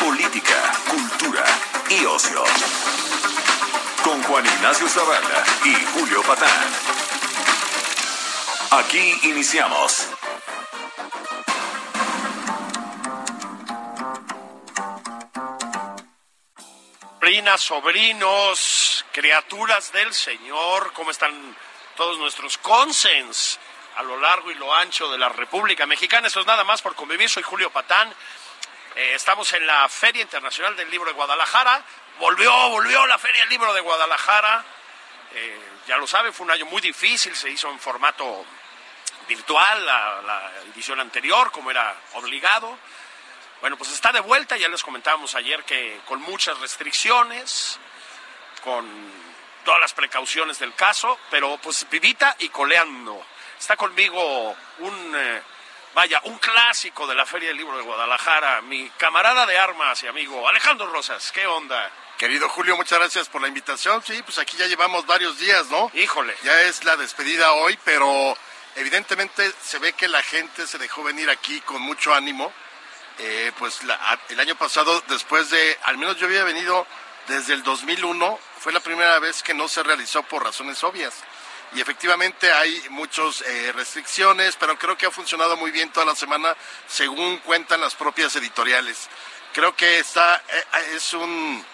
Política, cultura y ocio. Con Juan Ignacio Zavala y Julio Patán. Aquí iniciamos. Sobrinas, sobrinos, criaturas del Señor, ¿cómo están todos nuestros consens a lo largo y lo ancho de la República Mexicana? Eso es nada más por convivir, soy Julio Patán. Eh, estamos en la Feria Internacional del Libro de Guadalajara. Volvió, volvió la Feria del Libro de Guadalajara. Eh, ya lo sabe, fue un año muy difícil, se hizo en formato virtual la, la edición anterior, como era obligado. Bueno, pues está de vuelta, ya les comentábamos ayer que con muchas restricciones, con todas las precauciones del caso, pero pues vivita y coleando. Está conmigo un, eh, vaya, un clásico de la Feria del Libro de Guadalajara, mi camarada de armas y amigo Alejandro Rosas. ¿Qué onda? Querido Julio, muchas gracias por la invitación. Sí, pues aquí ya llevamos varios días, ¿no? Híjole. Ya es la despedida hoy, pero evidentemente se ve que la gente se dejó venir aquí con mucho ánimo. Eh, pues la- el año pasado, después de, al menos yo había venido desde el 2001, fue la primera vez que no se realizó por razones obvias. Y efectivamente hay muchas eh, restricciones, pero creo que ha funcionado muy bien toda la semana, según cuentan las propias editoriales. Creo que está, eh, es un,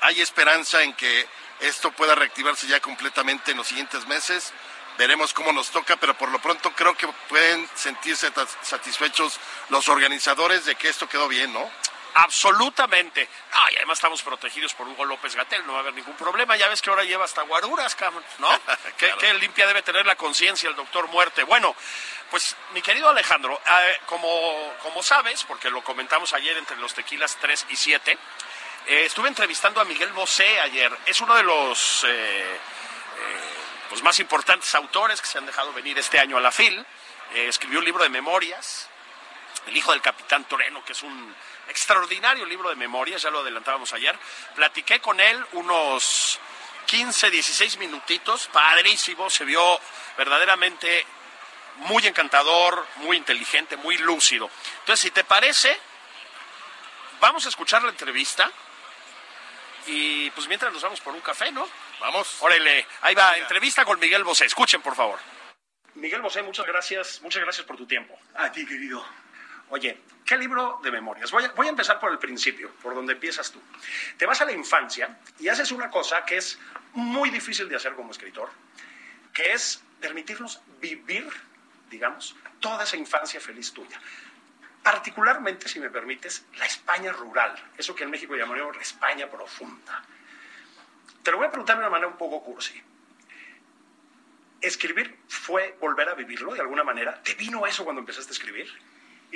hay- esperanza en que esto pueda reactivarse ya completamente en los siguientes meses. Veremos cómo nos toca, pero por lo pronto creo que pueden sentirse satisfechos los organizadores de que esto quedó bien, ¿no? Absolutamente. Ah, y además estamos protegidos por Hugo López Gatel, no va a haber ningún problema. Ya ves que ahora lleva hasta guaruras, cabrón, ¿no? ¿Qué, Claro. qué limpia debe tener la conciencia el doctor Muerte. Bueno, pues mi querido Alejandro, eh, como, como sabes, porque lo comentamos ayer entre los tequilas 3 y 7, eh, estuve entrevistando a Miguel Bosé ayer. Es uno de los eh, eh, pues más importantes autores que se han dejado venir este año a la FIL. Escribió un libro de memorias, el hijo del capitán Toreno, que es un extraordinario libro de memorias, ya lo adelantábamos ayer. Platiqué con él unos 15, 16 minutitos, padrísimo, se vio verdaderamente muy encantador, muy inteligente, muy lúcido. Entonces, si te parece, vamos a escuchar la entrevista y pues mientras nos vamos por un café, ¿no? Vamos. Órale, ahí va, entrevista con Miguel Bosé. Escuchen, por favor. Miguel Bosé, muchas gracias, muchas gracias por tu tiempo. A ti, querido. Oye, ¿qué libro de memorias? Voy a, voy a empezar por el principio, por donde empiezas tú. Te vas a la infancia y haces una cosa que es muy difícil de hacer como escritor, que es permitirnos vivir, digamos, toda esa infancia feliz tuya. Particularmente, si me permites, la España rural, eso que en México llamaríamos la España profunda. Te lo voy a preguntar de una manera un poco cursi. ¿Escribir fue volver a vivirlo de alguna manera? ¿Te vino eso cuando empezaste a escribir?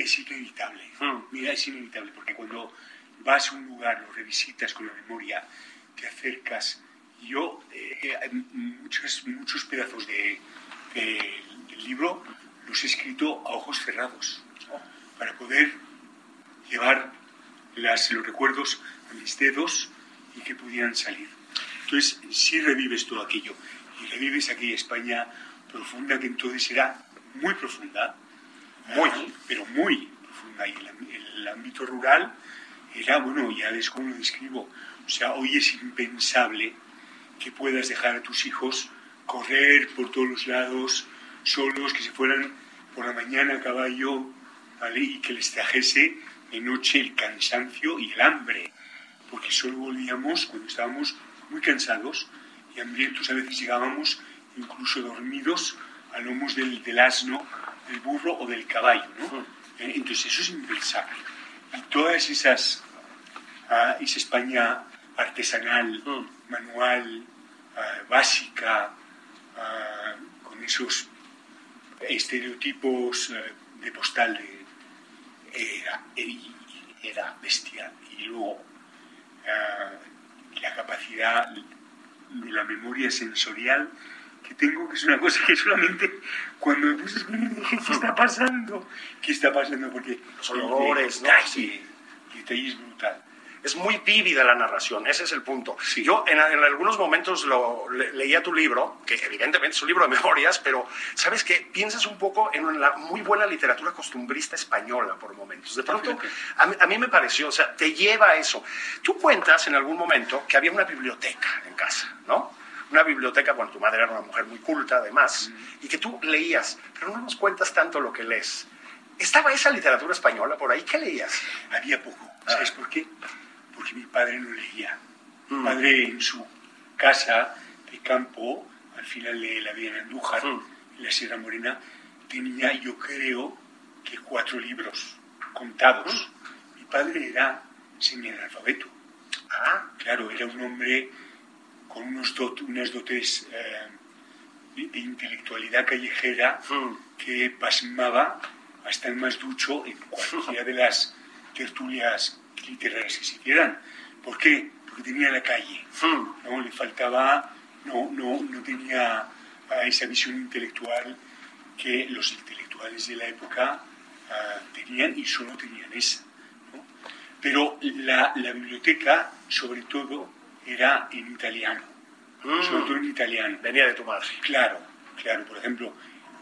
Es inevitable. Mm. Mira, es inevitable porque cuando vas a un lugar, lo revisitas con la memoria, te acercas. Yo, eh, eh, muchos, muchos pedazos de, de- del libro los he escrito a ojos cerrados para poder llevar las, los recuerdos a mis dedos y que pudieran salir. Entonces, si revives todo aquello y revives aquella España profunda que entonces era muy profunda, muy, pero muy profunda. Y el, ámbito rural era, bueno, ya ves cómo lo describo. O sea, hoy es impensable que puedas dejar a tus hijos correr por todos los lados, solos, que se fueran por la mañana a caballo, ¿vale? Y que les trajese de noche el cansancio y el hambre. Porque solo volvíamos cuando estábamos muy cansados y hambrientos. A veces llegábamos incluso dormidos a lomos del asno, del burro o del caballo, ¿no? Eh, Entonces eso es impensable. Y todas esas, ah, esa España artesanal, manual, ah, básica, ah, esos estereotipos eh, de postal de, era, era bestial. Y luego eh, la capacidad de la memoria sensorial que tengo, que es una cosa que solamente cuando a ¿qué está pasando? ¿Qué está pasando? Porque los olores, ¿no? Sí. El detalle es brutal es muy vívida la narración, ese es el punto. Yo en, algunos momentos lo, leía tu libro, que evidentemente es un libro de memorias, pero sabes que piensas un poco en la muy buena literatura costumbrista española por momentos. De pronto, a mí, me pareció, o sea, te lleva a eso. Tú cuentas en algún momento que había una biblioteca en casa, ¿no? Una biblioteca cuando tu madre era una mujer muy culta, además, y que tú leías, pero no nos cuentas tanto lo que lees. ¿Estaba esa literatura española por ahí? ¿Qué leías? Había poco. ¿Sabes por qué? porque mi padre no leía. Mi mm. padre en su casa de campo, al final de la vida en Andújar, mm. en la Sierra Morena, tenía, yo creo, que cuatro libros contados. Mm. Mi padre era semi-analfabeto. Ah, claro, era un hombre con unos unas dotes eh, de, intelectualidad callejera que pasmaba hasta el más ducho en cualquiera de las tertulias literarias que se hicieran. ¿Por qué? Porque tenía la calle, hmm. ¿no? Le faltaba, no, no, no tenía ah, esa visión intelectual que los intelectuales de la época ah, tenían y solo tenían esa. Pero la, la, biblioteca, sobre todo, era en italiano. Hmm. Sobre todo en italiano. Venía de tu madre. Claro, claro. Por ejemplo,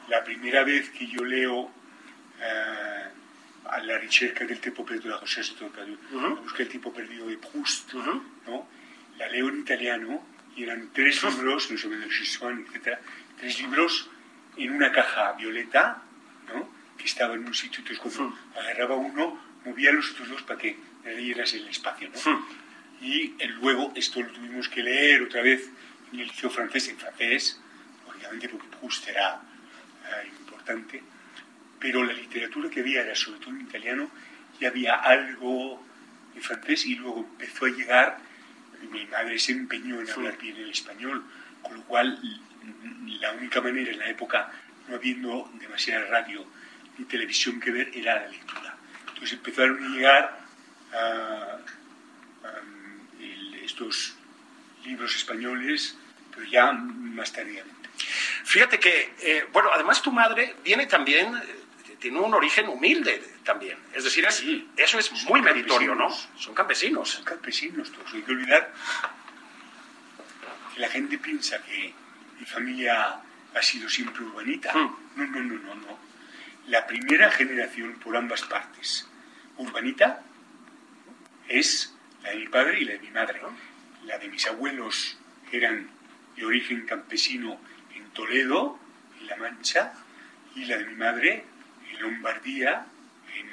la primera vez que yo leo ah, alla ricerca del tempo perduto da José Sotomayor, uh busqué el tiempo perdido de Proust, ¿no? La leo en italiano y eran tres libros, no el etc., tres libros en una caja violeta, ¿no? Que estaba en un sitio, entonces cuando agarraba uno, movía los otros dos para que leyeras el espacio, ¿no? Y luego esto lo tuvimos que leer otra vez en el liceo francés, en francés, obviamente porque Proust era eh, importante, pero la literatura que había era sobre todo en italiano y había algo en francés y luego empezó a llegar, mi madre se empeñó en hablar bien el español, con lo cual la única manera en la época, no habiendo demasiada radio ni televisión que ver, era la lectura. Entonces empezaron a llegar estos libros españoles, pero ya más tardíamente. Fíjate que, eh, bueno, además tu madre viene también tiene un origen humilde también. Es decir, eso es muy meritorio, ¿no? Son campesinos. Son campesinos todos. Hay que olvidar que la gente piensa que mi familia ha sido siempre urbanita. Hmm. No, no, no, no, no. La primera generación por ambas partes urbanita es la de mi padre y la de mi madre. La de mis abuelos eran de origen campesino en Toledo, en La Mancha, y la de mi madre en Lombardía, eh,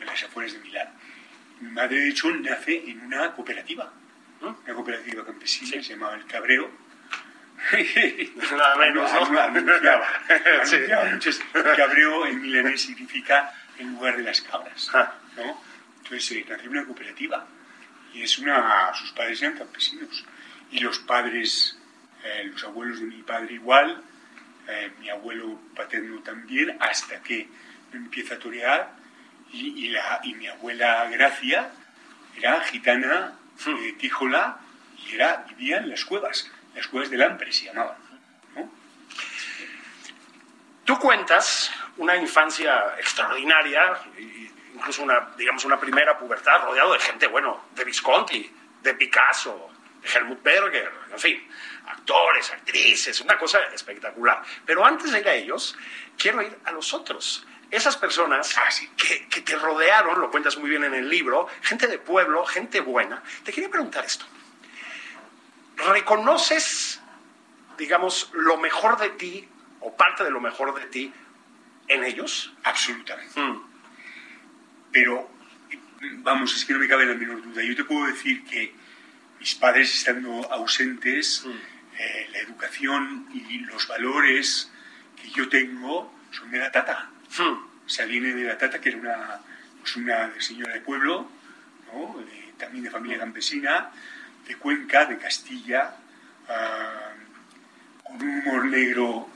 en, las afueras de Milán. Mi madre, de hecho, nace en una cooperativa, una cooperativa campesina, se llamaba El Cabreo. Nada menos, ¿no? Anunciaba, El cabreo en milanés significa en lugar de las cabras. Ah. ¿no? Entonces eh, nació en una cooperativa y es una, sus padres eran campesinos. Y los padres, eh, los abuelos de mi padre igual, eh, mi abuelo paterno también, hasta que empieza a torear. Y, la, y mi abuela Gracia era gitana de Tíjola y era, vivía en las cuevas, las cuevas del Ampre se llamaban. Tú cuentas una infancia extraordinaria, incluso una, digamos, una primera pubertad rodeado de gente, bueno, de Visconti, de Picasso, de Helmut Berger, en fin actores, actrices, una cosa espectacular. Pero antes de ir a ellos, quiero ir a los otros. Esas personas ah, que, que, te rodearon, lo cuentas muy bien en el libro, gente de pueblo, gente buena. Te quería preguntar esto. ¿Reconoces, digamos, lo mejor de ti o parte de lo mejor de ti en ellos? Absolutamente. Mm. Pero, vamos, es que no me cabe la menor duda. Yo te puedo decir que mis padres estando ausentes, mm. Eh, la educación y los valores que yo tengo son de la tata. Hmm. O sea, viene de la tata, que era una, pues una señora de pueblo, también de familia campesina, de Cuenca, de Castilla, ah, con un humor negro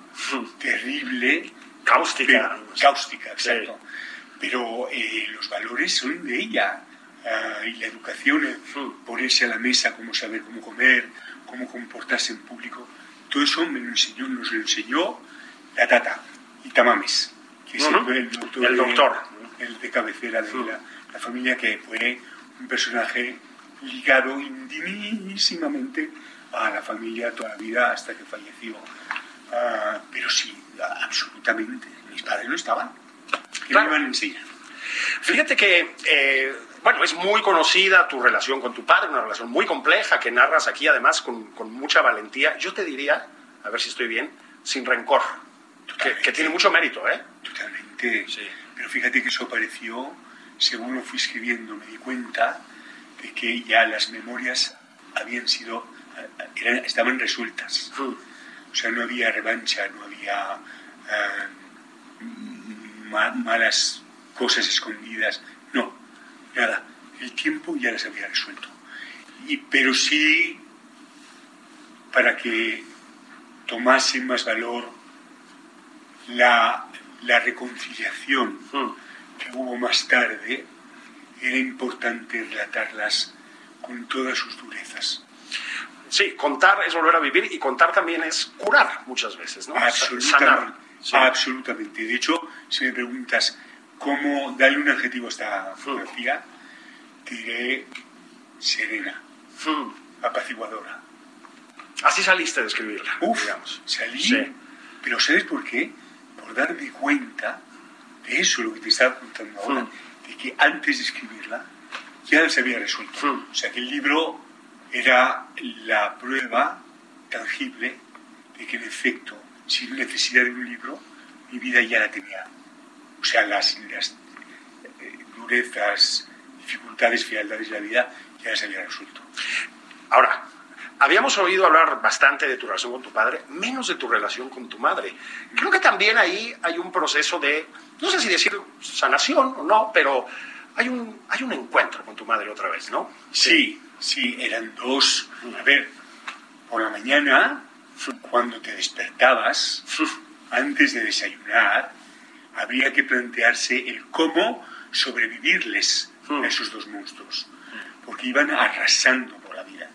terrible, Cáustica. pero- cáustica, exacto. Pero eh, los valores son de ella. ah, y la educación, eh, Mm. ponerse a la mesa, cómo saber cómo comer, cómo comportarse en público, todo eso me lo enseñó, nos lo enseñó la tata, y Tamames, que es el, el doctor, El de- doctor. el de cabecera de Mm. la, la familia, que fue un personaje ligado intimísimamente a la familia toda la vida hasta que falleció. Ah, pero sí, absolutamente. Mis padres no estaban. ¿Qué Claro. me iban? Fíjate que, eh, bueno, es muy conocida tu relación con tu padre, una relación muy compleja que narras aquí, además, con, con mucha valentía. Yo te diría, a ver si estoy bien, sin rencor, que, que tiene mucho mérito, ¿eh? Totalmente. Sí. Pero fíjate que eso apareció, según lo fui escribiendo, me di cuenta de que ya las memorias habían sido, eran- estaban resueltas. O sea, no había revancha, no había eh, ma- malas cosas escondidas. No, nada. El tiempo ya las había resuelto. Y, pero sí, para que tomase más valor la, la reconciliación que hubo más tarde, era importante relatarlas con todas sus durezas. Sí, contar es volver a vivir y contar también es curar muchas veces, ¿no? Absolutamente. Sanar. Sí. Absolutamente. De hecho, si me preguntas cómo darle un adjetivo a esta fotografía, te diré serena, Mm. apaciguadora. Así saliste de escribirla, Uf, digamos. salí. Sí. Pero ¿sabes por qué? Por darme cuenta de eso, lo que te estaba contando ahora, Mm. de que antes de escribirla ya se había resuelto. Mm. O sea, que el libro era la prueba tangible de que en efecto, sin necesidad de un libro, mi vida ya la tenía. O sea, las, las eh, durezas, dificultades, fealdades de la vida ya las había resuelto. Ahora, habíamos oído hablar bastante de tu relación con tu padre, menos de tu relación con tu madre. Creo que también ahí hay un proceso de, no sé si decir sanación o no, pero hay un, hay un encuentro con tu madre otra vez, ¿no? Sí, sí, eran dos. A ver, por la mañana, cuando te despertabas, antes de desayunar, habría que plantearse el cómo sobrevivirles a esos dos monstruos. Porque iban arrasando por la vida.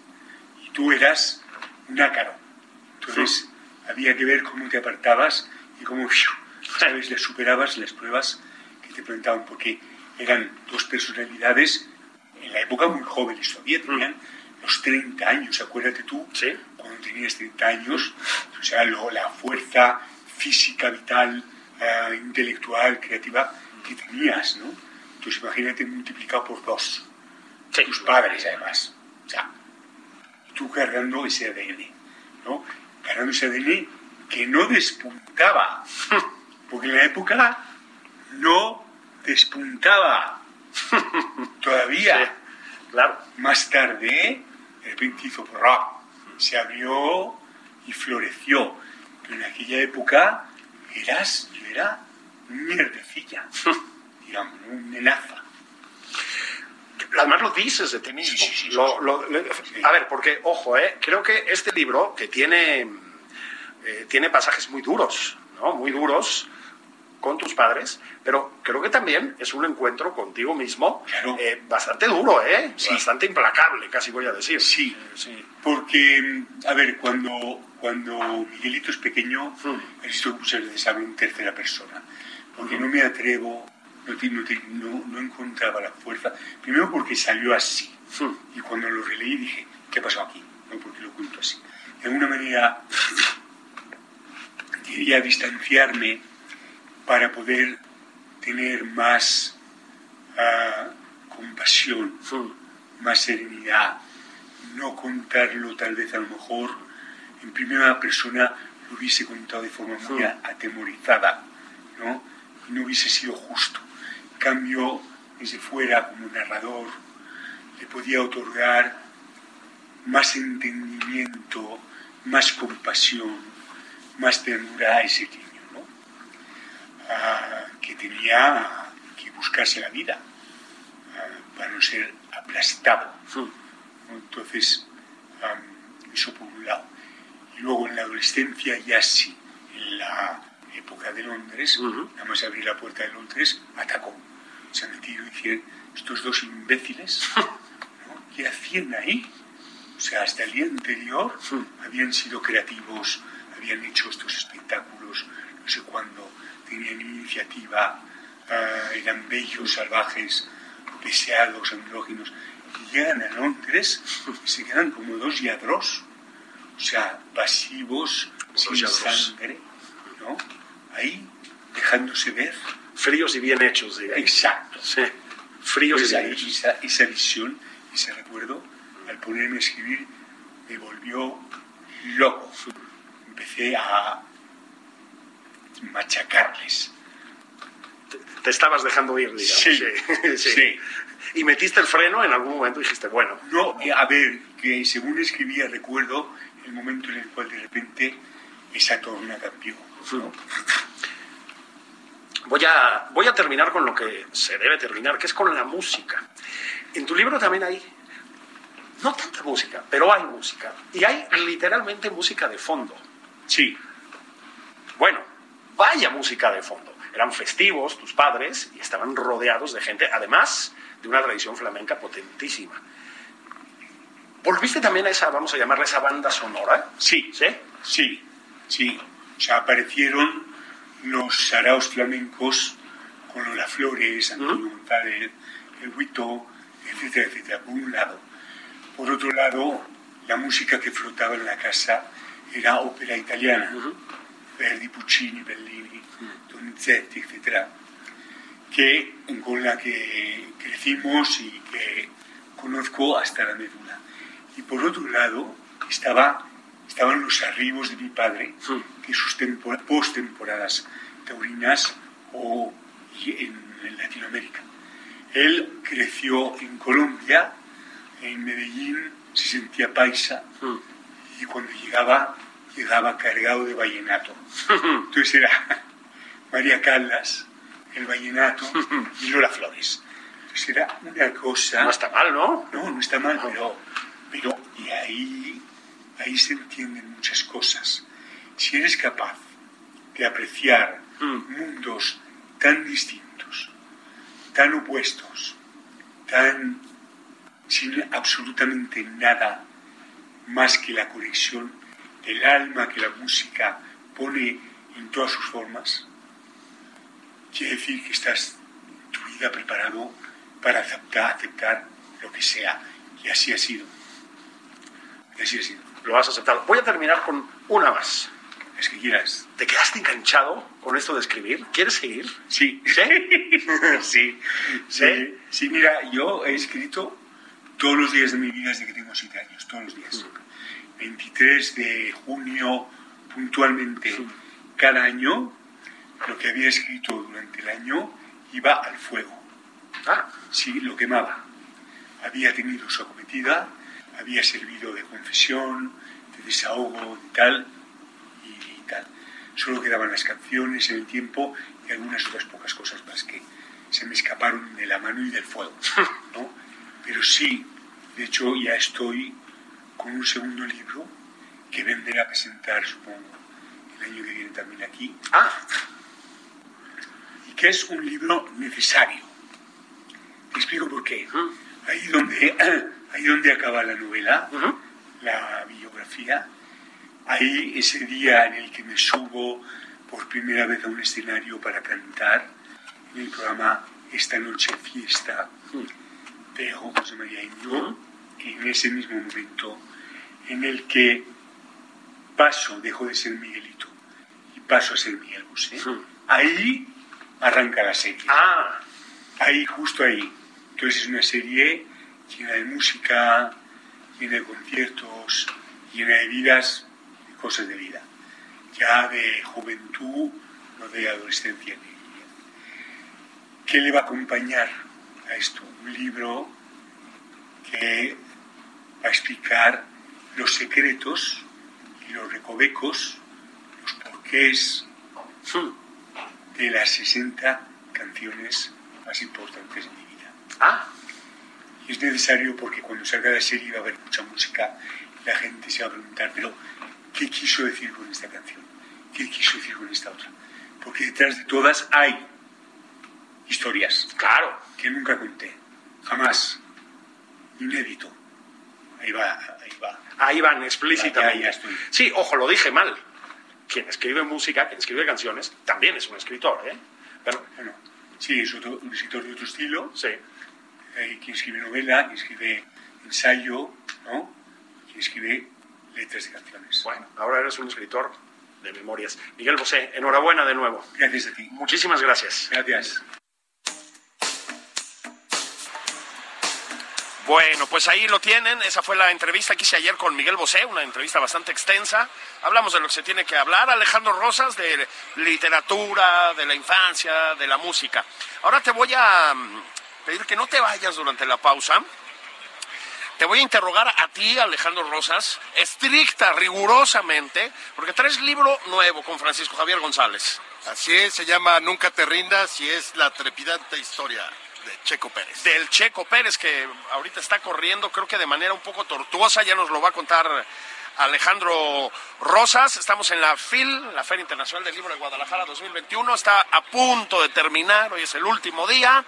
Y tú eras un ácaro. Entonces, había que ver cómo te apartabas y cómo. ¿sabes? les superabas las pruebas que te plantaban. Porque eran dos personalidades en la época muy jóvenes todavía, tenían los 30 años, acuérdate tú, Sí. cuando tenías 30 años, o sea, lo- la fuerza física, vital, eh, intelectual, creativa que tenías, ¿no? Entonces imagínate multiplicado por dos, Sí. tus padres además, o sea, tú cargando ese ADN, ¿no? Cargando ese ADN que no despuntaba, porque en la época no despuntaba todavía. Sí, claro. Más tarde, de repente hizo ¡prá! se abrió y floreció. Pero en aquella época eras, yo era mierdecilla, digamos, un nenaza. Además lo dices de ti mismo. Sí, sí, sí, sí, Lo-. A ver, porque, ojo, eh, creo que este libro, que tiene, eh, tiene pasajes muy duros, ¿no? Muy duros con tus padres, pero creo que también es un encuentro contigo mismo Claro. eh, bastante duro, ¿eh? Sí. Bastante implacable, casi voy a decir. Sí, sí. porque, a ver, cuando, cuando Miguelito es pequeño, Hmm. visto que muchas veces hablo en tercera persona, porque no me atrevo, no, no, no- encontraba la fuerza. Primero porque salió así, Hmm. y cuando lo releí dije, ¿qué pasó aquí? No, porque lo cuento así. De alguna manera quería distanciarme para poder tener más ah, compasión, más serenidad, no contarlo tal vez a lo mejor en primera persona lo hubiese contado de forma muy atemorizada, ¿no? Y no hubiese sido justo. En cambio, desde fuera, como narrador, le podía otorgar más entendimiento, más compasión, más ternura a ese niño, Ah, que tenía que buscarse la vida ah, para no ser aplastado. Hmm. Entonces, am, eso por un lado. Y luego en la adolescencia ya sí, en la época de Londres, nada más abrir la puerta de Londres, atacó. Se metieron y dijeron, estos dos imbéciles, ¿no? ¿qué hacían ahí? O sea, hasta el día anterior habían sido creativos, habían hecho estos espectáculos, tenían iniciativa, eran bellos, salvajes, deseados, andróginos. Y llegan a Londres y se quedan como dos yadros, o sea, pasivos, sin yadros. sangre, ¿no? Ahí, dejándose ver. Fríos y bien hechos, diría. Exacto. Sí. Fríos Pues y bien hechos. esa, esa visión, ese recuerdo, al ponerme a escribir, me volvió loco. Empecé a machacarles. Te estabas dejando ir, digamos. Sí, sí. sí. Y metiste el freno en algún momento y dijiste, bueno, No, eh, a ver, que según escribía recuerdo el momento en el cual de repente esa torna cambió. ¿no? Voy a, voy a terminar con lo que se debe terminar, que es con la música. En tu libro también hay, no tanta música, pero hay música. Y hay literalmente música de fondo. Sí, Bueno, vaya música de fondo. Eran festivos tus padres y estaban rodeados de gente, además de una tradición flamenca potentísima. ¿Volviste también a esa, vamos a llamarla esa banda sonora? sí, ¿Sí? sí, sí. O sea, aparecieron los saraos flamencos con Lola Flores, Antonio González, el Huito, etcétera, etcétera, por un lado. Por otro lado, la música que flotaba en la casa era ópera italiana. Verdi, Puccini, Bellini, Donizetti, etcétera, que, con la que crecimos y que conozco hasta la médula. Y por otro lado, estaba, estaban los arribos de mi padre, que sus tempor- postemporadas taurinas o en, en Latinoamérica. Él creció en Colombia, en Medellín, se sentía paisa, y cuando llegaba, llegaba cargado de vallenato. Entonces era María Callas, el vallenato y Lola Flores. Entonces era una cosa... No está mal, ¿no? No, no está mal, pero, pero y ahí, ahí se entienden muchas cosas. Si eres capaz de apreciar mundos tan distintos, tan opuestos, tan sin absolutamente nada más que la conexión del alma que la música pone en todas sus formas, quiere decir que estás en tu vida preparado para aceptar, aceptar lo que sea. Y así ha sido. Y así ha sido. Lo has aceptado. Voy a terminar con una más. Es que quieras. ¿Te quedaste enganchado con esto de escribir? ¿Quieres seguir? Sí. ¿Sí? sí. Sí. Sí, mira, yo he escrito todos los días de mi vida desde que tengo siete años, todos los días. 23 de junio, puntualmente, cada año, lo que había escrito durante el año iba al fuego. Ah, Sí, lo quemaba. Había tenido su acometida, había servido de confesión, de desahogo, de tal y tal. Solo quedaban las canciones en el tiempo y algunas otras pocas cosas más que se me escaparon de la mano y del fuego. ¿no? Pero sí, de hecho ya estoy con un segundo libro que vendré a presentar, supongo, el año que viene también aquí, ah, y que es un libro necesario. Te explico por qué. Ahí donde, ahí donde acaba la novela, la biografía, ahí ese día en el que me subo por primera vez a un escenario para cantar, en el programa Esta Noche Fiesta de José María Iñó, en ese mismo momento en el que paso, dejo de ser Miguelito y paso a ser Miguel Bosé, ahí arranca la serie. ah, Ahí, justo ahí. Entonces es una serie llena de música, llena de conciertos, llena de vidas, de cosas de vida. Ya de juventud, no de adolescencia. ¿Qué le va a acompañar a esto? Un libro que a explicar los secretos y los recovecos, los porqués de las 60 canciones más importantes de mi vida. ah, Y es necesario porque cuando salga la serie va a haber mucha música y la gente se va a preguntar, pero ¿qué quiso decir con esta canción? ¿Qué quiso decir con esta otra? Porque detrás de todas hay historias. Claro. Que nunca conté. Jamás. Inédito. Ahí va, ahí va. Ahí van explícitamente. Sí, ojo, lo dije mal. Quien escribe música, quien escribe canciones, también es un escritor, ¿eh? Pero, Bueno, sí, es otro, un escritor de otro estilo. sí. Hay quien escribe novela, quien escribe ensayo, ¿no? Quien escribe letras de canciones. Bueno, ahora eres un escritor de memorias. Miguel Bosé, enhorabuena de nuevo. Gracias a ti. Muchísimas gracias. Gracias. Bueno, pues ahí lo tienen. Esa fue la entrevista que hice ayer con Miguel Bosé, una entrevista bastante extensa. Hablamos de lo que se tiene que hablar. Alejandro Rosas, de literatura, de la infancia, de la música. Ahora te voy a mm, pedir que no te vayas durante la pausa. Te voy a interrogar a ti, Alejandro Rosas, estricta, rigurosamente, porque traes libro nuevo con Francisco Javier González. Así es, se llama Nunca te rindas y es la trepidante historia de Checo Pérez. del Checo Pérez, que ahorita está corriendo, creo que de manera un poco tortuosa, ya nos lo va a contar Alejandro Rosas. Estamos en la FIL, la Feria Internacional del Libro de Guadalajara 2021, está a punto de terminar, hoy es el último día.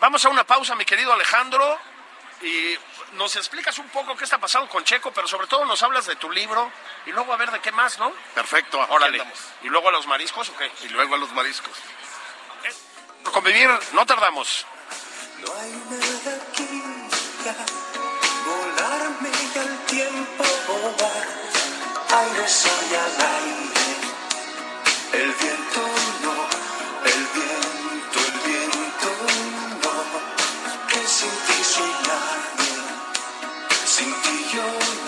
Vamos a una pausa, mi querido Alejandro, y nos explicas un poco qué está pasando con Checo, pero sobre todo nos hablas de tu libro y luego a ver de qué más, ¿no? Perfecto, Órale. ¿Y luego a los mariscos o qué? Y luego a los mariscos. Convivir, no tardamos. No hay nada ya, volarme y al tiempo volar, aire soy al aire, el viento no, el viento, el viento no, que sin ti soy nadie, sin ti yo no,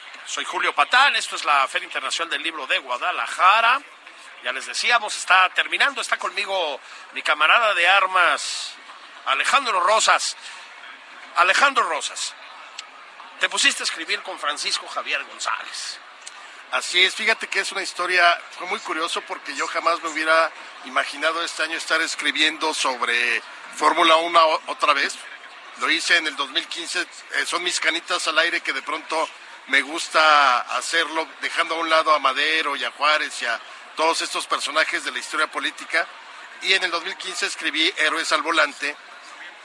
Soy Julio Patán, esto es la Feria Internacional del Libro de Guadalajara. Ya les decíamos, está terminando, está conmigo mi camarada de armas, Alejandro Rosas. Alejandro Rosas, te pusiste a escribir con Francisco Javier González. Así es, fíjate que es una historia, fue muy curioso porque yo jamás me hubiera imaginado este año estar escribiendo sobre Fórmula 1 o- otra vez. Lo hice en el 2015, eh, son mis canitas al aire que de pronto me gusta hacerlo, dejando a un lado a Madero y a Juárez y a todos estos personajes de la historia política. Y en el 2015 escribí Héroes al Volante,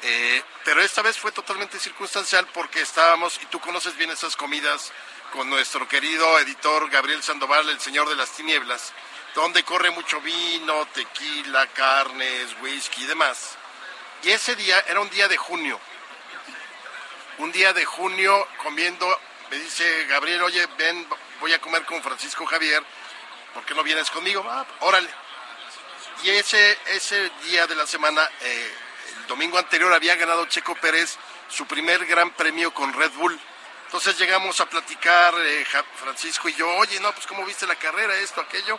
eh, pero esta vez fue totalmente circunstancial porque estábamos, y tú conoces bien esas comidas, con nuestro querido editor Gabriel Sandoval, el señor de las tinieblas, donde corre mucho vino, tequila, carnes, whisky y demás. Y ese día era un día de junio. Un día de junio comiendo, me dice Gabriel, oye, ven, voy a comer con Francisco Javier, ¿por qué no vienes conmigo? Ah, órale. Y ese, ese día de la semana, eh, el domingo anterior, había ganado Checo Pérez su primer gran premio con Red Bull. Entonces llegamos a platicar, eh, Francisco y yo, oye, no, pues ¿cómo viste la carrera, esto, aquello?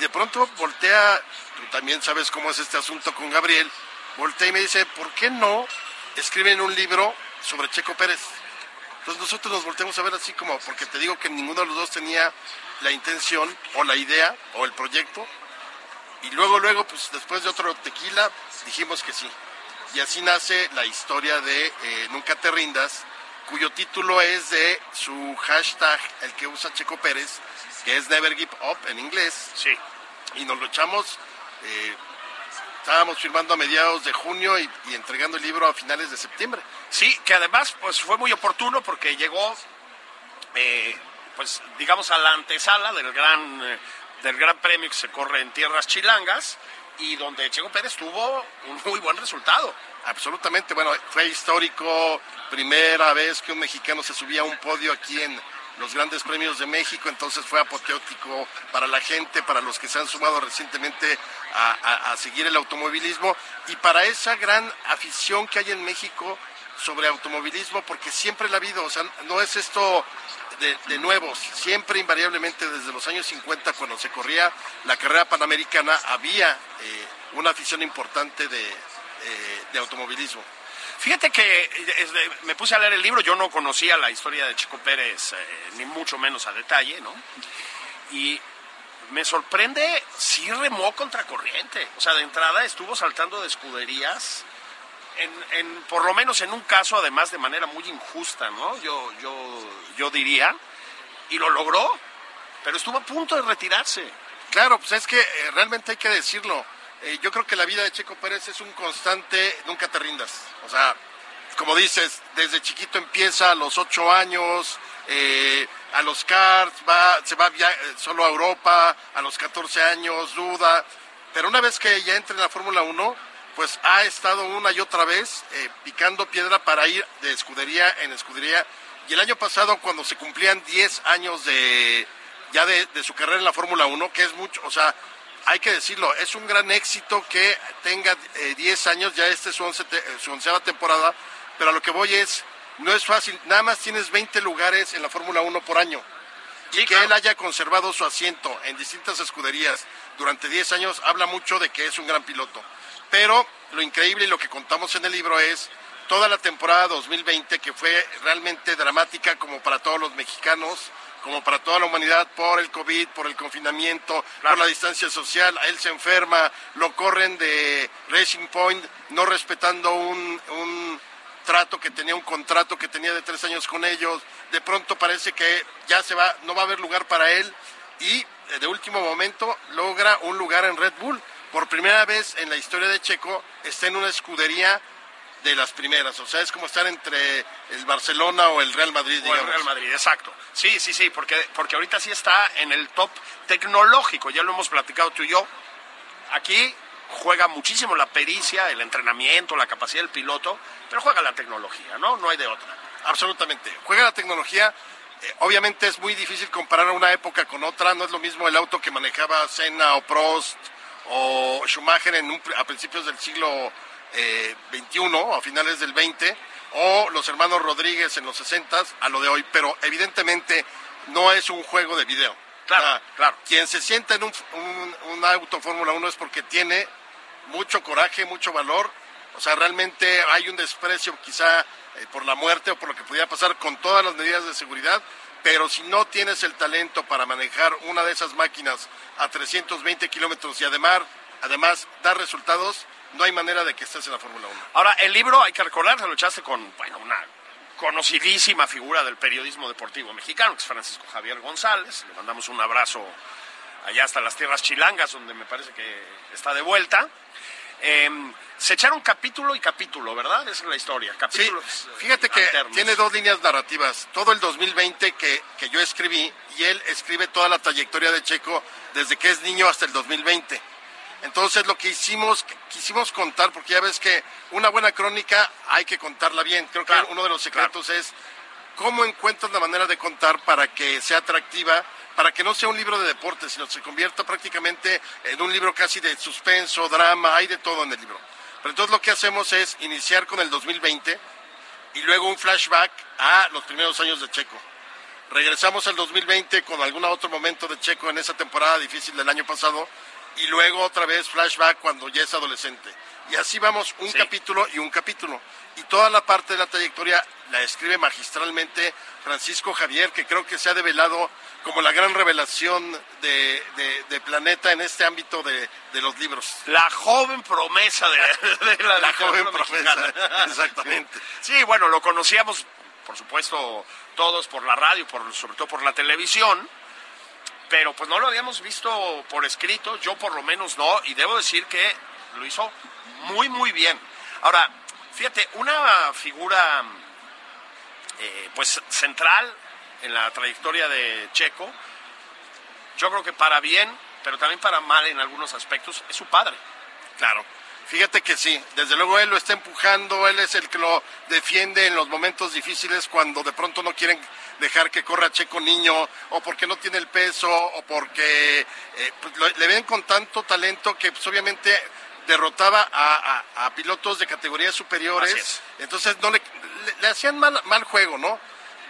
De pronto voltea, tú también sabes cómo es este asunto con Gabriel, voltea y me dice, ¿por qué no escriben un libro sobre Checo Pérez? Entonces nosotros nos volteamos a ver así como, porque te digo que ninguno de los dos tenía la intención o la idea o el proyecto. Y luego, luego, pues después de otro tequila, dijimos que sí. Y así nace la historia de eh, Nunca te rindas, cuyo título es de su hashtag, el que usa Checo Pérez, que es Never Give Up en inglés. Sí. Y nos lo echamos, eh, estábamos firmando a mediados de junio y, y entregando el libro a finales de septiembre. Sí, que además pues fue muy oportuno porque llegó, eh, pues digamos a la antesala del gran, eh, del gran premio que se corre en tierras chilangas y donde Checo Pérez tuvo un muy buen resultado. Absolutamente, bueno, fue histórico, primera vez que un mexicano se subía a un podio aquí en los grandes premios de México, entonces fue apoteótico para la gente, para los que se han sumado recientemente a, seguir el automovilismo y para esa gran afición que hay en México sobre automovilismo, porque siempre la ha habido, o sea, no es esto de, de nuevos, siempre invariablemente desde los años 50 cuando se corría la carrera panamericana había eh, una afición importante de, eh, de automovilismo. Fíjate que eh, me puse a leer el libro, yo no conocía la historia de Checo Pérez, eh, ni mucho menos a detalle, ¿no? Y me sorprende, sí remó contracorriente. O sea, de entrada estuvo saltando de escuderías, en, en- por lo menos en un caso, además, de manera muy injusta, ¿no? Yo, yo, yo diría, y lo logró, pero estuvo a punto de retirarse. Claro, pues es que eh, realmente hay que decirlo. Eh, yo creo que la vida de Checo Pérez es un constante, nunca te rindas. O sea, como dices, desde chiquito empieza a los ocho años, eh, a los karts, va, se va via- solo a Europa, a los 14 años, duda. Pero una vez que ya entra en la Fórmula 1, pues ha estado una y otra vez eh, picando piedra para ir de escudería en escudería. Y el año pasado, cuando se cumplían 10 años de ya de, de su carrera en la Fórmula 1, que es mucho, o sea, hay que decirlo, es un gran éxito que tenga eh, 10 años, ya este es su, once te- eh, su onceava temporada, pero a lo que voy es, no es fácil, nada más tienes 20 lugares en la Fórmula 1 por año. Y que él haya conservado su asiento en distintas escuderías durante 10 años habla mucho de que es un gran piloto. Pero lo increíble y lo que contamos en el libro es toda la temporada 2020 que fue realmente dramática como para todos los mexicanos, como para toda la humanidad por el COVID, por el confinamiento, por la distancia social. Él se enferma, lo corren de Racing Point no respetando un, un trato que tenía, un contrato que tenía de tres años con ellos. De pronto parece que ya se va, no va a haber lugar para él y eh, de último momento logra un lugar en Red Bull. Por primera vez en la historia de Checo está en una escudería de las primeras, o sea, es como estar entre el Barcelona o el Real Madrid, O el digamos. Real Madrid, exacto. Sí, sí, sí, porque, porque ahorita sí está en el top tecnológico, ya lo hemos platicado tú y yo. Aquí juega muchísimo la pericia, el entrenamiento, la capacidad del piloto, pero juega la tecnología, ¿no? No hay de otra. Absolutamente. Juega la tecnología. eh, obviamente es muy difícil comparar una época con otra. No es lo mismo el auto que manejaba Senna o Prost o Schumacher en un a principios del siglo eh, a finales del XX o los hermanos Rodríguez en los 60 a lo de hoy. Pero evidentemente no es un juego de video. Claro, claro. Quien se sienta en un, un- un auto Fórmula 1 es porque tiene mucho coraje, mucho valor. O sea, realmente hay un desprecio quizá eh, por la muerte o por lo que pudiera pasar con todas las medidas de seguridad, pero si no tienes el talento para manejar una de esas máquinas a 320 kilómetros y además, dar resultados, no hay manera de que estés en la Fórmula 1. Ahora, el libro, hay que recordar, se lo echaste con, bueno, una conocidísima figura del periodismo deportivo mexicano, que es Francisco Javier González. Le mandamos un abrazo allá hasta las tierras chilangas, donde me parece que está de vuelta. Eh, se echaron capítulo y capítulo, ¿verdad? Esa es la historia. Capítulos. eh, fíjate que alternos. tiene dos líneas narrativas. Todo el 2020 que, que yo escribí y él escribe toda la trayectoria de Checo desde que es niño hasta el 2020. Entonces lo que hicimos, quisimos contar, porque ya ves que una buena crónica hay que contarla bien. Creo que Claro, uno de los secretos es cómo encuentras la manera de contar para que sea atractiva, para que no sea un libro de deporte, sino se convierta prácticamente en un libro casi de suspenso, drama, hay de todo en el libro. Pero entonces lo que hacemos es iniciar con el 2020 y luego un flashback a los primeros años de Checo. Regresamos al 2020 con algún otro momento de Checo en esa temporada difícil del año pasado y luego otra vez flashback cuando ya es adolescente. Y así vamos un Sí. capítulo y un capítulo. Y toda la parte de la trayectoria la escribe magistralmente Francisco Javier, que creo que se ha develado como la gran revelación de, de- de Planeta en este ámbito de, de los libros. La joven promesa de, la, La joven promesa, mexicana. exactamente. Sí, bueno, lo conocíamos por supuesto, todos por la radio, por, sobre todo por la televisión, pero pues no lo habíamos visto por escrito, yo por lo menos no, y debo decir que lo hizo muy, muy bien. Ahora, fíjate, una figura eh, pues central en la trayectoria de Checo, yo creo que para bien, pero también para mal en algunos aspectos, es su padre. Claro. Fíjate que sí, desde luego él lo está empujando, él es el que lo defiende en los momentos difíciles cuando de pronto no quieren dejar que corra Checo niño o porque no tiene el peso o porque eh, pues, le ven con tanto talento que pues, obviamente derrotaba a, a- a pilotos de categorías superiores, entonces no le, le- le hacían mal, mal juego, ¿no?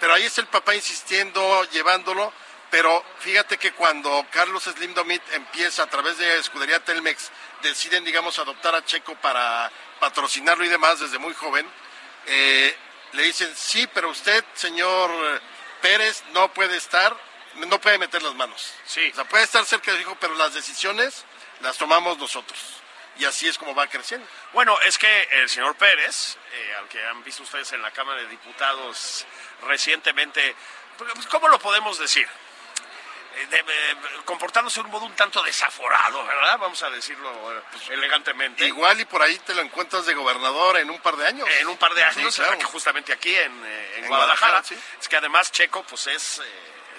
Pero ahí es el papá insistiendo, llevándolo, pero fíjate que cuando Carlos Slim Domit empieza a través de Escudería Telmex, deciden, digamos, adoptar a Checo para patrocinarlo y demás desde muy joven, eh, le dicen, sí, pero usted, señor Pérez, no puede estar, no puede meter las manos. Sí. O sea, puede estar cerca del hijo, pero las decisiones las tomamos nosotros. Y así es como va creciendo. Bueno, es que el señor Pérez, eh, al que han visto ustedes en la Cámara de Diputados recientemente, pues, ¿cómo lo podemos decir? Eh, de- eh, comportándose de un modo un tanto desaforado, ¿verdad? Vamos a decirlo pues, elegantemente. Igual y por ahí te lo encuentras de gobernador en un par de años. en un par de años, Sí, claro. que justamente aquí en, en En Guadalajara. Guadalajara, sí. Es que además Checo, pues es,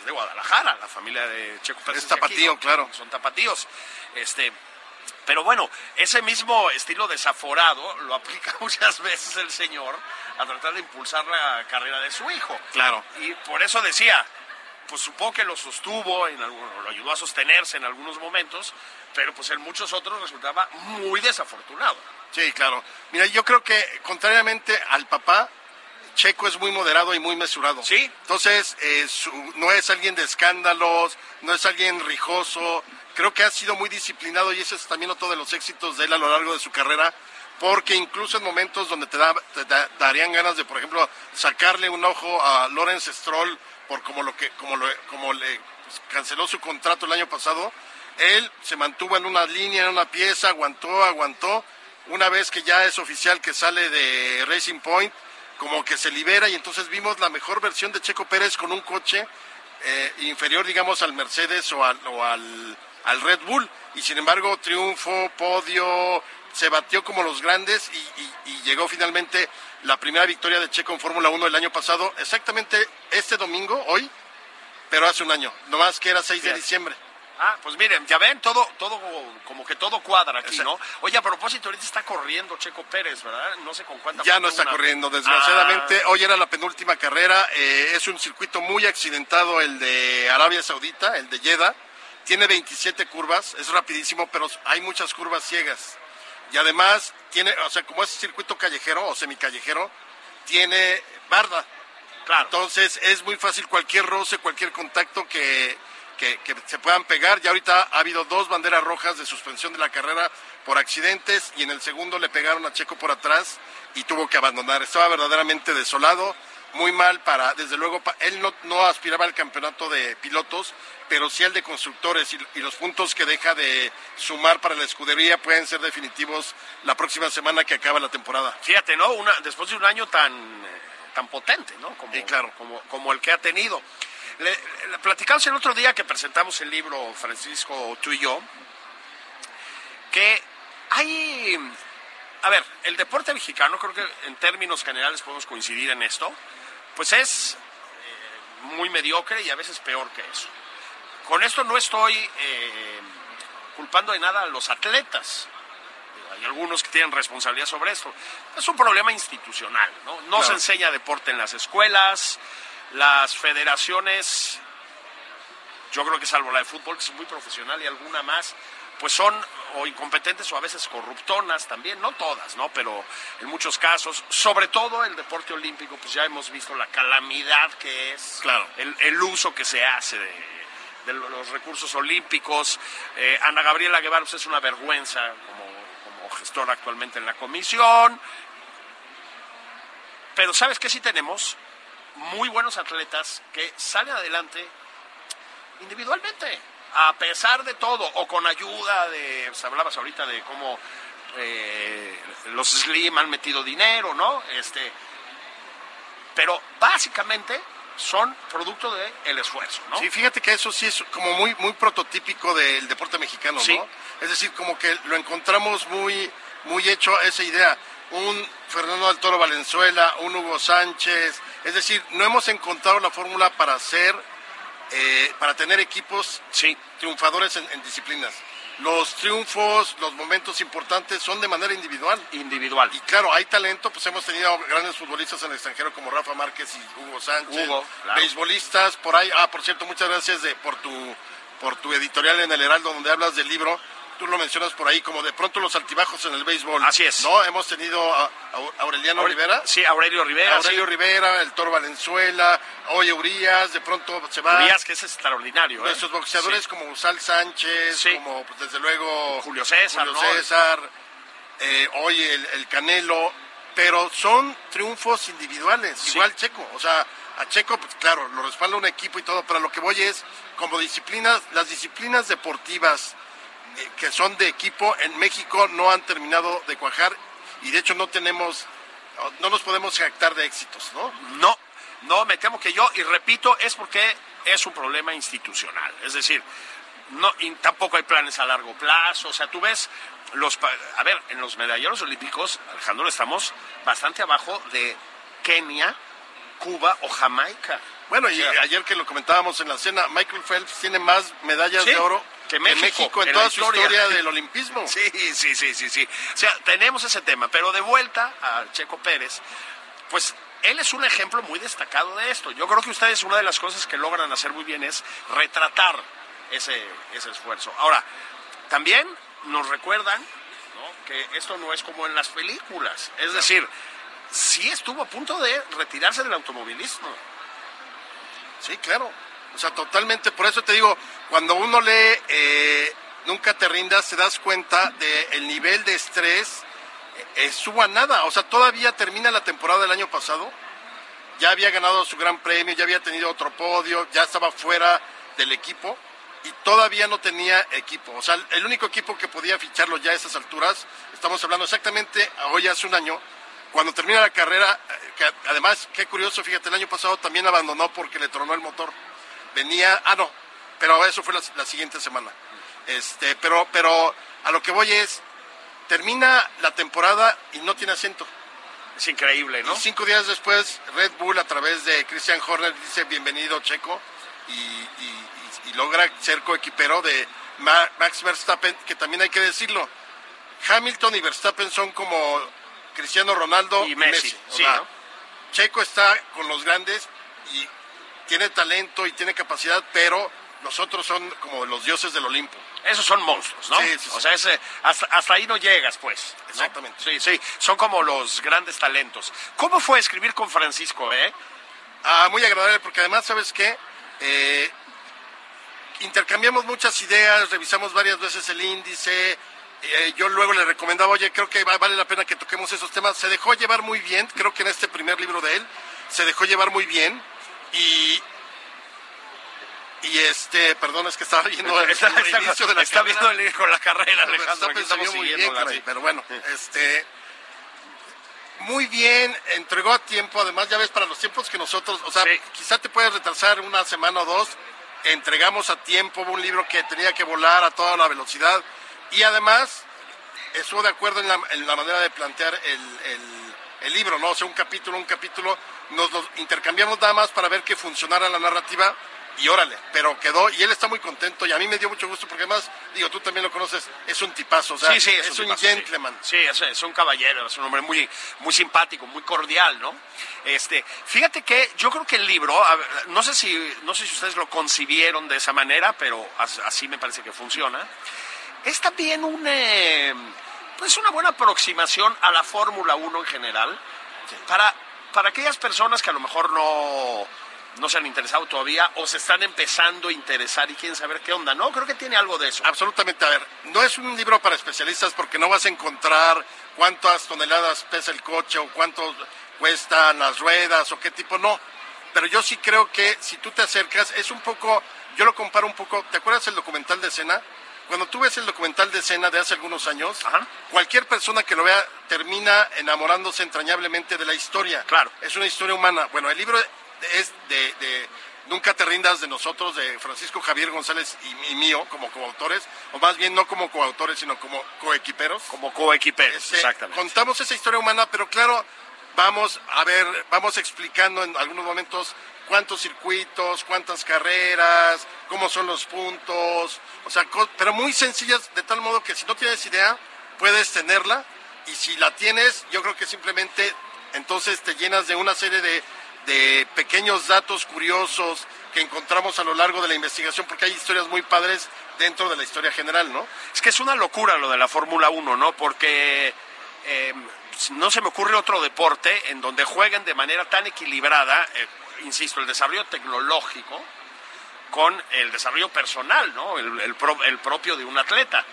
de Guadalajara, la familia de Checo Pérez. Es aquí, tapatío, ¿no? claro. Son tapatíos. Este, pero bueno, ese mismo estilo desaforado lo aplica muchas veces el señor a tratar de impulsar la carrera de su hijo. Claro. Y por eso decía, pues supongo que lo sostuvo, en algún- lo ayudó a sostenerse en algunos momentos, pero pues en muchos otros resultaba muy desafortunado. Sí, claro. Mira, yo creo que contrariamente al papá, Checo es muy moderado y muy mesurado. Sí. Entonces, eh, su- no es alguien de escándalos, no es alguien rijoso. Creo que ha sido muy disciplinado y ese es también otro de los éxitos de él a lo largo de su carrera, porque incluso en momentos donde te, da- darían ganas de, por ejemplo, sacarle un ojo a Lawrence Stroll por como lo que como lo, como le pues, canceló su contrato el año pasado, él se mantuvo en una línea, en una pieza, aguantó, aguantó. Una vez que ya es oficial que sale de Racing Point, como que se libera y entonces vimos la mejor versión de Checo Pérez con un coche eh, inferior, digamos, al Mercedes o al, o al, al Red Bull. Y sin embargo, triunfo, podio, se batió como los grandes y, y- y llegó finalmente la primera victoria de Checo en Fórmula 1 el año pasado, exactamente este domingo, hoy, pero hace un año, nomás que era 6 de diciembre. Ah, pues miren, ya ven, todo, todo, como que todo cuadra aquí, ¿no? Oye, a propósito, ahorita está corriendo Checo Pérez, ¿verdad? No sé con cuánta Ya no está corriendo, desgraciadamente. Ah, Hoy era la penúltima carrera. eh, es un circuito muy accidentado el de Arabia Saudita, el de Jeddah. Tiene 27 curvas, es rapidísimo, pero hay muchas curvas ciegas. Y además tiene, o sea, como es circuito callejero o semicallejero, tiene barda. claro. Entonces es muy fácil cualquier roce, cualquier contacto que, que- que se puedan pegar. Ya ahorita ha habido dos banderas rojas de suspensión de la carrera por accidentes y en el segundo le pegaron a Checo por atrás y tuvo que abandonar. Estaba verdaderamente desolado, muy mal para, desde luego, pa- él no, no aspiraba al campeonato de pilotos, pero sí al de constructores y, y los puntos que deja de sumar para la escudería pueden ser definitivos la próxima semana que acaba la temporada. Fíjate, ¿no? Una, después de un año tan, tan potente, ¿no? Como, Sí, claro. como, como el que ha tenido. Le, le platicamos el otro día que presentamos el libro Francisco, tú y yo, que hay... A ver, el deporte mexicano, creo que en términos generales podemos coincidir en esto, pues es eh, muy mediocre y a veces peor que eso. Con esto no estoy eh, culpando de nada a los atletas. Hay algunos que tienen responsabilidad sobre esto. Es un problema institucional, ¿no? No Claro. se enseña deporte en las escuelas, las federaciones, yo creo que salvo la de fútbol, que es muy profesional, y alguna más, pues son o incompetentes o a veces corruptonas también, no todas, ¿no? Pero en muchos casos, sobre todo el deporte olímpico, pues ya hemos visto la calamidad que es Claro. el, el uso que se hace de, de los recursos olímpicos. Eh, Ana Gabriela Guevara pues, es una vergüenza como, como gestora actualmente en la comisión. Pero ¿sabes qué sí tenemos? Muy buenos atletas que salen adelante individualmente, a pesar de todo, o con ayuda de, pues, hablabas ahorita de cómo eh, los Slim han metido dinero, ¿no? Este, pero básicamente son producto del el esfuerzo, ¿no? Sí, fíjate que eso sí es como muy, muy prototípico del deporte mexicano, Sí. ¿no? Es decir, como que lo encontramos muy, muy hecho esa idea. Un Fernando del Toro Valenzuela, un Hugo Sánchez. Es decir, no hemos encontrado la fórmula para hacer, eh, para tener equipos Sí. triunfadores en, en disciplinas. Los triunfos, los momentos importantes son de manera individual. Individual. Y claro, hay talento, pues hemos tenido grandes futbolistas en el extranjero como Rafa Márquez y Hugo Sánchez. Hugo, claro. Beisbolistas, por ahí. Ah, por cierto, muchas gracias de, por, tu, por tu editorial en el Heraldo donde hablas del libro. Tú lo mencionas por ahí como de pronto los altibajos en el béisbol. Así es. ¿No? Hemos tenido a, a Aureliano Aure- Rivera. Sí, Aurelio Rivera. Aurelio sí. Rivera, el Toro Valenzuela, Oye Urias, de pronto se va. Urias, que es extraordinario. ¿eh? Nuestros boxeadores Sí. como Usal Sánchez, Sí. como pues, desde luego Julio César, Julio ¿no? César, eh, hoy el, el Canelo, pero son triunfos individuales, Sí. igual Checo, o sea, a Checo, pues claro, lo respalda un equipo y todo, pero lo que voy es, como disciplinas, las disciplinas deportivas eh, que son de equipo en México no han terminado de cuajar y de hecho no tenemos, no nos podemos jactar de éxitos, ¿no? No, no, me temo que yo, y repito, es porque es un problema institucional. Es decir, no, y tampoco hay planes a largo plazo. O sea, tú ves los. A ver, en los medalleros olímpicos, Alejandro, estamos bastante abajo de Kenia, Cuba o Jamaica. Bueno, y O sea, ayer que lo comentábamos en la cena, Michael Phelps tiene más medallas Sí, de oro que que México, en, en toda su historia. historia del olimpismo. Sí, sí, sí, sí, sí. O sea, tenemos ese tema, pero de vuelta a Checo Pérez, pues él es un ejemplo muy destacado de esto. Yo creo que ustedes una de las cosas que logran hacer muy bien es retratar ese, ese esfuerzo. Ahora, también nos recuerdan ¿no? que esto no es como en las películas. Es decir, sí estuvo a punto de retirarse del automovilismo. Sí, claro. O sea, totalmente. Por eso te digo, cuando uno lee eh, Nunca te rindas, te das cuenta del nivel de estrés. Eh, estuvo a nada. O sea, todavía termina la temporada del año pasado. Ya había ganado su gran premio, ya había tenido otro podio, ya estaba fuera del equipo y todavía no tenía equipo. O sea, el único equipo que podía ficharlo ya a esas alturas, estamos hablando exactamente hoy hace un año, cuando termina la carrera, eh, que además, qué curioso, fíjate, el año pasado también abandonó porque le tronó el motor. Venía, ah, no, pero eso fue la, la siguiente semana. Este, pero, pero a lo que voy es, termina la temporada y no tiene asiento. Es increíble, ¿no? Y cinco días después, Red Bull a través de Christian Horner dice bienvenido Checo y, y- y- y logra ser coequipero de Ma- Max Verstappen, que también hay que decirlo. Hamilton y Verstappen son como Cristiano Ronaldo Y Messi, Messi. O sí, sea, ¿no? Checo está con los grandes y tiene talento y tiene capacidad, pero los otros son como los dioses del Olimpo. Esos son monstruos, ¿no? Sí, sí, sí. O sea, ese- hasta, hasta ahí no llegas, pues. ¿no? Exactamente. Sí, sí, son como los grandes talentos. ¿Cómo fue escribir con Francisco, eh? Ah, muy agradable porque además, ¿sabes qué? Eh, intercambiamos muchas ideas, revisamos varias veces el índice. eh, yo luego le recomendaba, oye, creo que va- vale la pena que toquemos esos temas. Se dejó llevar muy bien, creo que en este primer libro de él, se dejó llevar muy bien. Y, y este, perdón, es que estaba viendo el, Está, el está- inicio de la está carrera. viendo el, con la carrera, Alejandro. Verstappen aquí estamos se vio muy bien, siguiéndola, caray, sí. pero bueno, este muy bien, entregó a tiempo, además ya ves para los tiempos que nosotros, o sea, Sí. quizá te puedes retrasar una semana o dos, entregamos a tiempo un libro que tenía que volar a toda la velocidad y además estuvo de acuerdo en la, en la manera de plantear el, el- el libro, ¿no? O sea, un capítulo, un capítulo, nos intercambiamos nada más para ver que funcionara la narrativa y órale, pero quedó y él está muy contento y a mí me dio mucho gusto porque además, digo, tú también lo conoces, es un tipazo, o sea, sí, sí, es, un, un tipazo, sí. gentleman. Sí, es, es un caballero, es un hombre muy, muy simpático, muy cordial, ¿no? Este, fíjate que yo creo que el libro, ver, no sé si, no sé si ustedes lo concibieron de esa manera, pero as- así me parece que funciona. Es también un, eh, pues una buena aproximación a la Fórmula 1 en general, para, para aquellas personas que a lo mejor no, no se han interesado todavía o se están empezando a interesar y quieren saber qué onda, ¿no? Creo que tiene algo de eso. Absolutamente, a ver, no es un libro para especialistas porque no vas a encontrar cuántas toneladas pesa el coche o cuánto cuestan las ruedas o qué tipo, no. Pero yo sí creo que si tú te acercas, es un poco, yo lo comparo un poco, ¿te acuerdas el documental de escena? Cuando tú ves el documental de escena de hace algunos años, cualquier persona que lo vea termina enamorándose entrañablemente de la historia. Claro. Es una historia humana. Bueno, el libro es de, de Nunca te rindas de nosotros, de Francisco Javier González y, y mío, como coautores, o más bien no como coautores, sino como coequiperos. Como coequiperos, Este, exactamente. Contamos esa historia humana, pero claro, vamos a ver, vamos explicando en algunos momentos cuántos circuitos, cuántas carreras, cómo son los puntos, o sea, pero muy sencillas, de tal modo que si no tienes idea, puedes tenerla, y si la tienes, yo creo que simplemente entonces te llenas de una serie de, de pequeños datos curiosos que encontramos a lo largo de la investigación, porque hay historias muy padres dentro de la historia general, ¿no? Es que es una locura lo de la Fórmula 1, ¿no? Porque eh, no se me ocurre otro deporte en donde jueguen de manera tan equilibrada, eh, insisto, el desarrollo tecnológico con el desarrollo personal, ¿no? El, el pro- el propio de un atleta.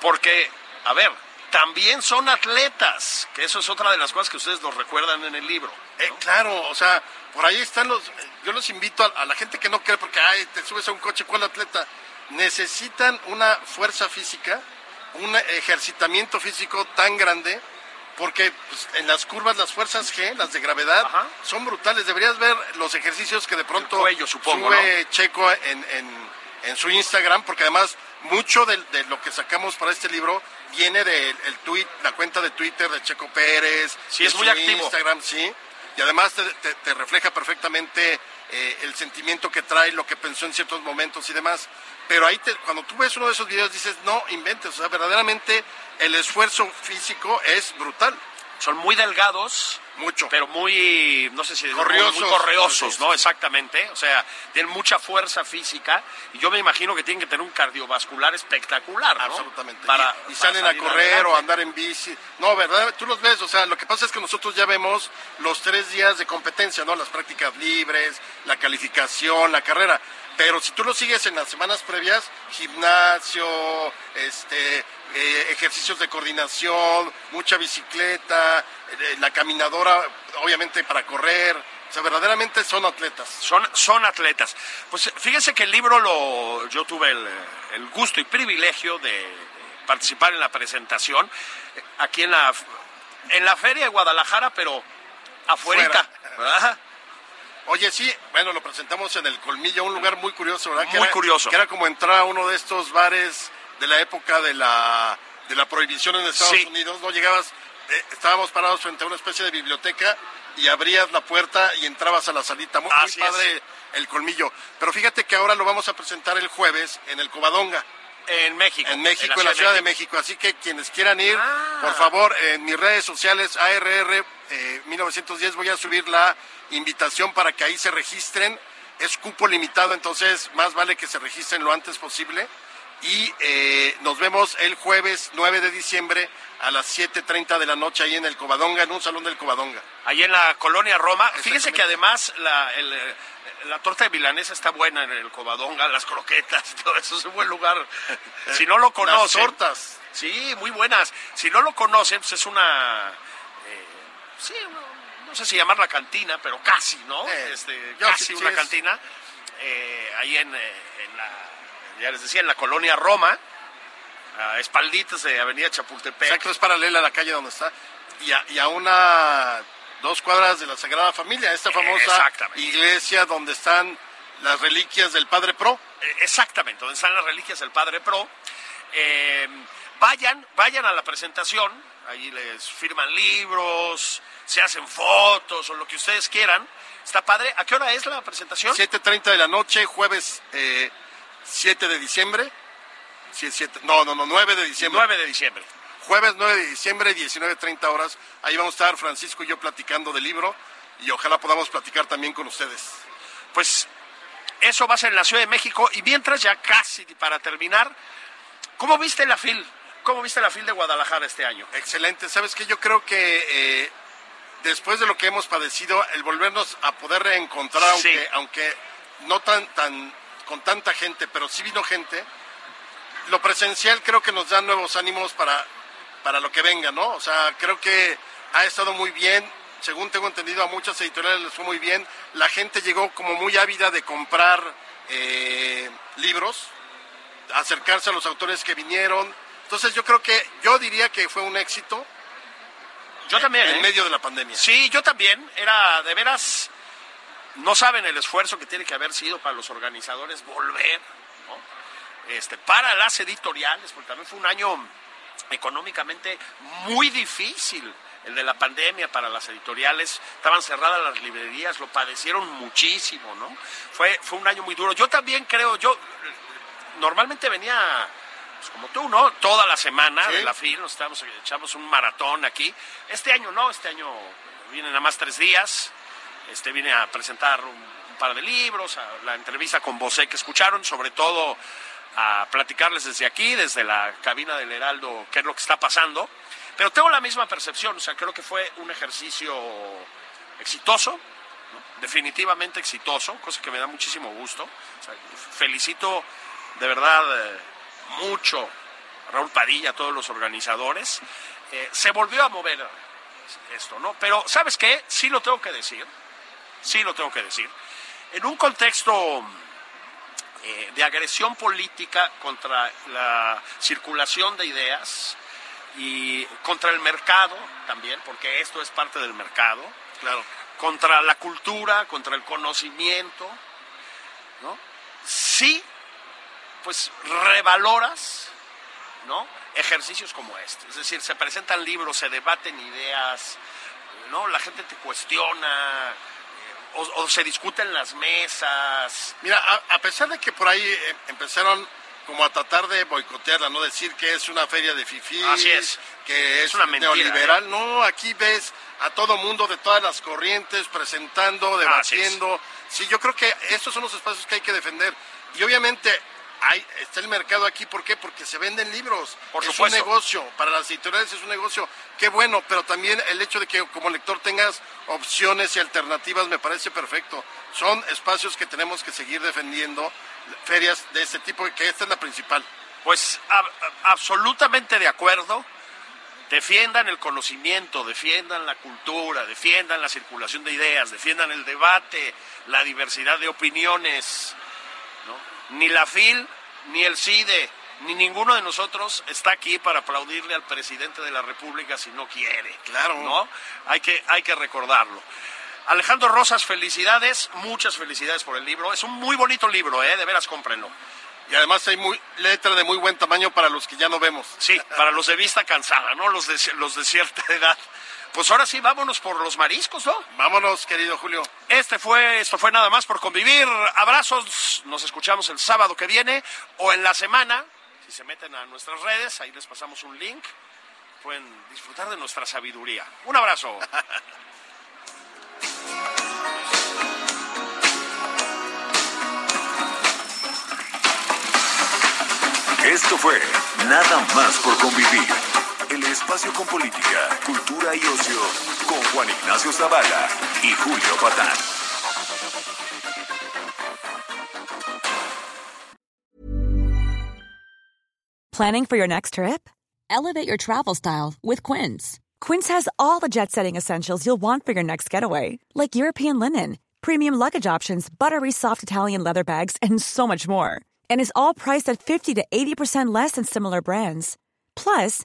Porque, a ver, también son atletas, que eso es otra de las cosas que ustedes nos recuerdan en el libro. Eh, claro, o sea, por ahí están los. Yo los invito a, a la gente que no cree, porque ay, te subes a un coche, ¿cuál atleta? Necesitan una fuerza física, un ejercitamiento físico tan grande, porque pues, en las curvas, las fuerzas G, las de gravedad, son brutales. Deberías ver los ejercicios que de pronto cuello, supongo, sube Checo en, en- en su Instagram, porque además mucho de, de lo que sacamos para este libro viene del el tweet, la cuenta de Twitter de Checo Pérez, Sí, de es muy activo. Instagram, sí. Y además te, te- te refleja perfectamente eh, el sentimiento que trae, lo que pensó en ciertos momentos y demás. Pero ahí, te- cuando tú ves uno de esos videos, dices, no inventes. O sea, verdaderamente el esfuerzo físico es brutal. Son muy delgados, Mucho. pero muy, no sé si Corriosos. muy correosos, ¿no? Exactamente. O sea, tienen mucha fuerza física y yo me imagino que tienen que tener un cardiovascular espectacular, ¿no? Absolutamente. Para, y, y para salen a correr adelante. o a andar en bici. No, ¿verdad? Tú los ves. O sea, lo que pasa es que nosotros ya vemos los tres días de competencia, ¿no? Las prácticas libres, la calificación, la carrera. Pero si tú lo sigues en las semanas previas, gimnasio, este, eh, ejercicios de coordinación, mucha bicicleta, eh, la caminadora, obviamente para correr. O sea, verdaderamente son atletas. Son, son atletas. Pues fíjese que el libro lo, yo tuve el, el gusto y privilegio de participar en la presentación eh, aquí en la, en la feria de Guadalajara, pero afuerita, ¿verdad? Oye, sí, bueno, lo presentamos en el Colmillo, un lugar muy curioso, ¿verdad? Que Muy era- curioso. Que era como entrar a uno de estos bares de la época de la, de la prohibición en Estados Sí. Unidos, ¿no? Llegabas, eh, estábamos parados frente a una especie de biblioteca y abrías la puerta y entrabas a la salita. Muy, muy es. padre el Colmillo. Pero fíjate que ahora lo vamos a presentar el jueves en el Covadonga. En México. En México, en la, Ciudad de México. Así que quienes quieran ir, Ah. por favor, en mis redes sociales, ARR eh, 1910, voy a subir la invitación para que ahí se registren. Es cupo limitado, entonces más vale que se registren lo antes posible. Y eh, nos vemos el jueves 9 de diciembre a las 7.30 de la noche ahí en el Covadonga, en un salón del Covadonga. Ahí en la colonia Roma. Fíjese que además la, el, eh, la torta de milanesa está buena en el Covadonga, las croquetas, todo eso es un buen lugar. Si no lo conocen. Las tortas. Sí, muy buenas. Si no lo conocen, pues es una. eh, sí, no, no sé si llamarla cantina, pero casi, ¿no? Eh, Este, casi sí- una cantina. eh, ahí en, en la. Ya les decía, en la colonia Roma, a espalditas de Avenida Chapultepec. Exacto, es paralela a la calle donde está. Y a, y a una, dos cuadras de la Sagrada Familia, esta famosa Exactamente. iglesia donde están las reliquias del Padre Pro. Eh, Exactamente, donde están las reliquias del Padre Pro. Eh, vayan, vayan a la presentación, ahí les firman libros, se hacen fotos o lo que ustedes quieran. Está padre. ¿A qué hora es la presentación? 7.30 de la noche, jueves eh, 7 de diciembre. Sí, siete- no, no, no, 9 de diciembre. 9 de diciembre. Jueves 9 de diciembre, 19.30 horas. Ahí vamos a estar Francisco y yo platicando del libro y ojalá podamos platicar también con ustedes. Pues eso va a ser en la Ciudad de México. Y mientras, ya casi para terminar, ¿cómo viste la FIL? ¿Cómo viste la FIL de Guadalajara este año? Excelente. Sabes que yo creo que eh, después de lo que hemos padecido, el volvernos a poder reencontrar, Sí. aunque, aunque no tan, tan con tanta gente, pero sí vino gente, lo presencial creo que nos da nuevos ánimos para, para lo que venga, ¿no? O sea, creo que ha estado muy bien. Según tengo entendido, a muchas editoriales les fue muy bien. La gente llegó como muy ávida de comprar eh, libros acercarse a los autores que vinieron. Entonces yo creo que, yo diría que fue un éxito. Yo también. En ¿eh? medio de la pandemia. Sí, yo también. Era de veras. No saben el esfuerzo que tiene que haber sido para los organizadores volver, ¿no? Este, para las editoriales, porque también fue un año económicamente muy difícil el de la pandemia para las editoriales, estaban cerradas las librerías, lo padecieron muchísimo, ¿no? Fue, fue un año muy duro. Yo también creo, yo normalmente venía, pues como tú, ¿no? Toda la semana Sí. de la FIL, nos estábamos, echamos un maratón aquí. Este año no, este año vienen nada más tres días. Este vine a presentar un, par de libros, a la entrevista con Bosé que escucharon, sobre todo a platicarles desde aquí, desde la cabina del Heraldo, qué es lo que está pasando. Pero tengo la misma percepción, o sea, creo que fue un ejercicio exitoso, definitivamente exitoso, cosa que me da muchísimo gusto. Felicito de verdad eh, mucho a Raúl Padilla, a todos los organizadores. Eh, se volvió a mover esto, ¿no? Pero, ¿sabes qué? Sí lo tengo que decir, sí lo tengo que decir. En un contexto eh, de agresión política contra la circulación de ideas y contra el mercado también, porque esto es parte del mercado, Claro. contra la cultura, contra el conocimiento, ¿no? Sí, pues revaloras, ¿no? Ejercicios como este. Es decir, se presentan libros, se debaten ideas, ¿no? La gente te cuestiona, o, o se discuten las mesas. Mira, a, a pesar de que por ahí eh, empezaron como a tratar de boicotearla, no decir que es una feria de fifí, Así es. que es, Es una mentira, ¿eh? neoliberal, no, aquí ves a todo mundo de todas las corrientes presentando, debatiendo. Sí, yo creo que estos son los espacios que hay que defender. Y obviamente hay, está el mercado aquí, ¿por qué? Porque se venden libros. Por es supuesto. un negocio, para las editoriales es un negocio. Qué bueno, pero también el hecho de que como lector tengas opciones y alternativas me parece perfecto. Son espacios que tenemos que seguir defendiendo, ferias de este tipo, que esta es la principal. Pues ab- absolutamente de acuerdo. Defiendan el conocimiento, defiendan la cultura, defiendan la circulación de ideas, defiendan el debate, la diversidad de opiniones. ¿no? Ni la FIL, ni el CIDE, ni ninguno de nosotros está aquí para aplaudirle al presidente de la República si no quiere. Claro. ¿no? Hay que, hay que recordarlo. Alejandro Rosas, felicidades, muchas felicidades por el libro. Es un muy bonito libro, ¿eh? de veras cómprenlo. Y además hay muy, letra de muy buen tamaño para los que ya no vemos. Sí, para los de vista cansada, ¿no? Los de, los de cierta edad. Pues ahora sí, vámonos por los mariscos, ¿no? Vámonos, querido Julio. Este fue, esto fue nada más por convivir. Abrazos, nos escuchamos el sábado que viene o en la semana. Si se meten a nuestras redes, ahí les pasamos un link. Pueden disfrutar de nuestra sabiduría. Un abrazo. Esto fue Nada más por convivir. El espacio con política, cultura y ocio con Juan Ignacio Zavala y Julio Patán. Planning for your next trip? Elevate your travel style with Quince. Quince has all the jet setting essentials you'll want for your next getaway, like European linen, premium luggage options, buttery soft Italian leather bags, and so much more. And is all priced at 50 to 80% less than similar brands. Plus,